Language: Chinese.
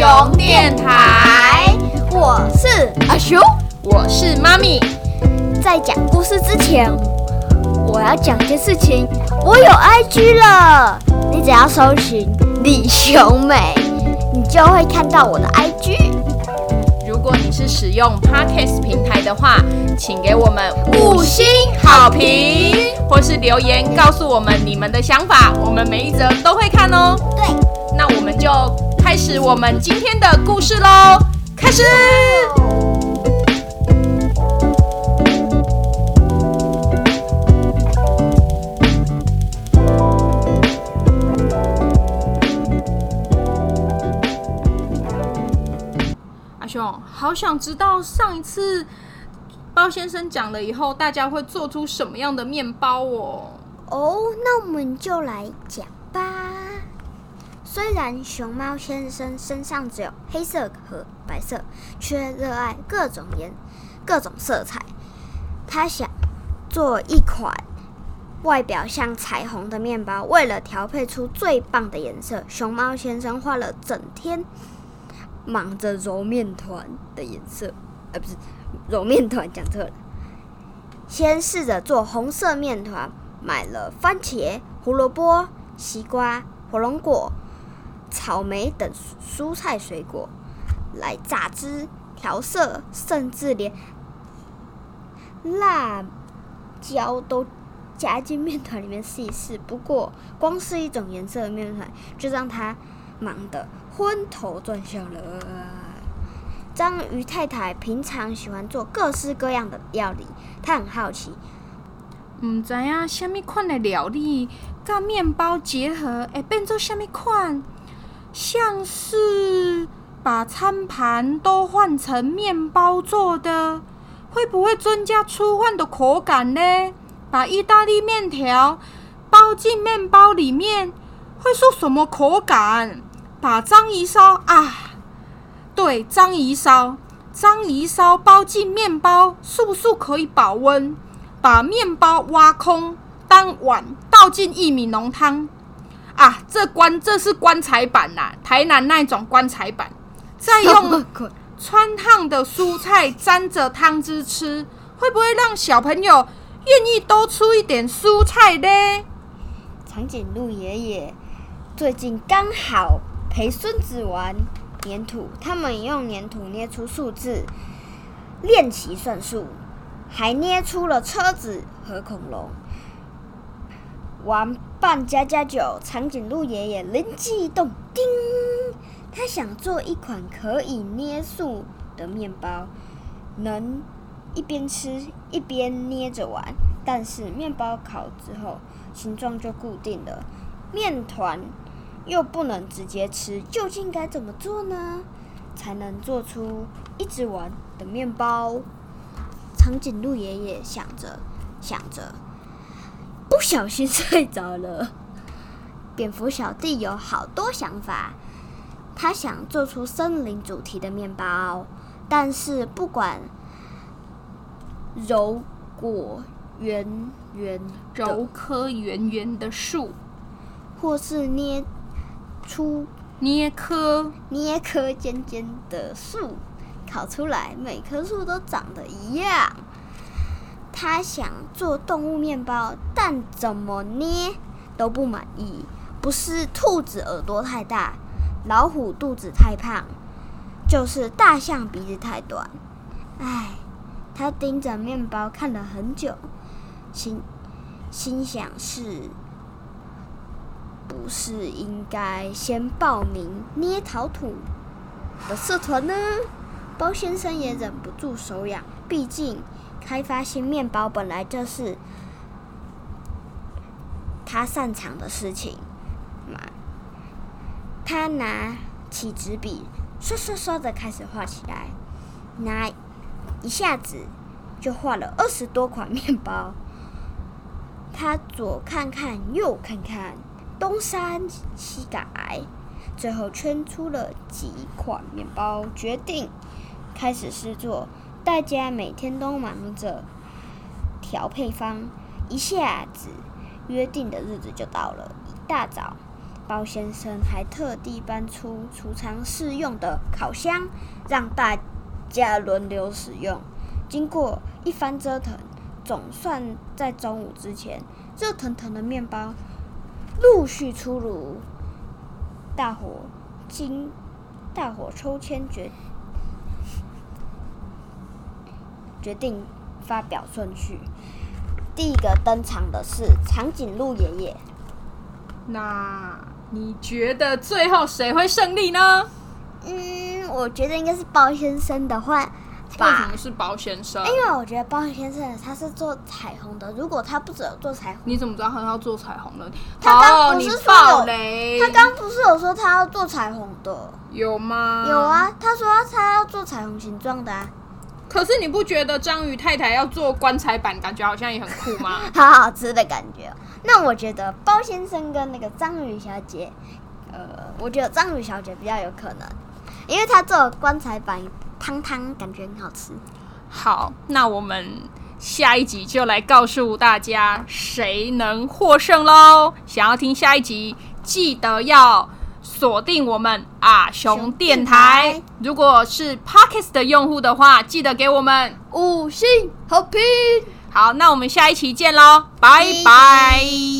熊电台，我是阿熊，我是妈咪。在讲故事之前，我要讲件事情。我有 IG 了，你只要搜寻李雄美，你就会看到我的 IG。如果你是使用 Podcast 平台的话，请给我们五星好评，或是留言告诉我们你们的想法，我们每一则都会看哦。对，那我们就开始我们今天的故事喽，开始。阿兄，好想知道上一次包先生讲了以后，大家会做出什么样的面包哦？哦，那我们就来讲吧。虽然熊猫先生身上只有黑色和白色，却热爱各种颜、各种色彩。他想做一款外表像彩虹的面包。为了调配出最棒的颜色，熊猫先生花了整天，忙着揉面团的颜色。呃，不是揉面团，讲错了。先试着做红色面团，买了番茄、胡萝卜、西瓜、火龙果。草莓等蔬菜水果来榨汁调色，甚至连辣椒都加进面团里面试一试。不过，光是一种颜色的面团就让他忙得昏头转向了。章鱼太太平常喜欢做各式各样的料理，她很好奇，唔知影虾米款的料理甲面包结合会变做虾米款？像是把餐盘都换成面包做的，会不会增加粗饭的口感呢？把意大利面条包进面包里面，会是什么口感？把章鱼烧啊，对，章鱼烧，章鱼烧包进面包，是不是可以保温？把面包挖空当碗，倒进薏米浓汤。啊，这棺这是棺材板呐，台南那种棺材板，再用 穿烫的蔬菜沾着汤汁吃，会不会让小朋友愿意多吃一点蔬菜呢？长颈鹿爷爷最近刚好陪孙子玩粘土，他们用粘土捏出数字，练习算术，还捏出了车子和恐龙。玩扮家家酒，长颈鹿爷爷灵机一动，叮！他想做一款可以捏塑的面包，能一边吃一边捏着玩。但是面包烤之后形状就固定了，面团又不能直接吃，究竟该怎么做呢？才能做出一直玩的面包？长颈鹿爷爷想着想着。不小心睡着了。蝙蝠小弟有好多想法，他想做出森林主题的面包，但是不管揉果圆圆揉颗圆圆的树，或是捏出捏颗捏颗尖尖的树，烤出来每棵树都长得一样。他想做动物面包，但怎么捏都不满意。不是兔子耳朵太大，老虎肚子太胖，就是大象鼻子太短。唉，他盯着面包看了很久，心心想是不是应该先报名捏陶土的社团呢？包先生也忍不住手痒，毕竟。开发新面包本来就是他擅长的事情嘛。他拿起纸笔，刷刷刷的开始画起来，拿一下子就画了二十多款面包。他左看看，右看看，东删西改，最后圈出了几款面包，决定开始试做。大家每天都忙着调配方，一下子约定的日子就到了。一大早，包先生还特地搬出储藏室用的烤箱，让大家轮流使用。经过一番折腾，总算在中午之前，热腾腾的面包陆续出炉。大伙经大伙抽签决决定发表顺序。第一个登场的是长颈鹿爷爷。那你觉得最后谁会胜利呢？嗯，我觉得应该是包先生的话为什么，是包先生？因为我觉得包先生他是做彩虹的，如果他不只有做彩虹，你怎么知道他要做彩虹的？他刚不是说有雷？他刚不是有说他要做彩虹的？有吗？有。啊，他说他要做彩虹形状的、啊，可是你不觉得章鱼太太要做棺材板，感觉好像也很酷吗？好 好吃的感觉哦。那我觉得包先生跟那个章鱼小姐，呃，我觉得章鱼小姐比较有可能，因为她做棺材板汤汤，感觉很好吃。好，那我们下一集就来告诉大家谁能获胜喽！想要听下一集，记得要锁定我们啊熊电台。如果是 Pockets 的用户的话，记得给我们五星好评。好。那我们下一期见喽，拜拜。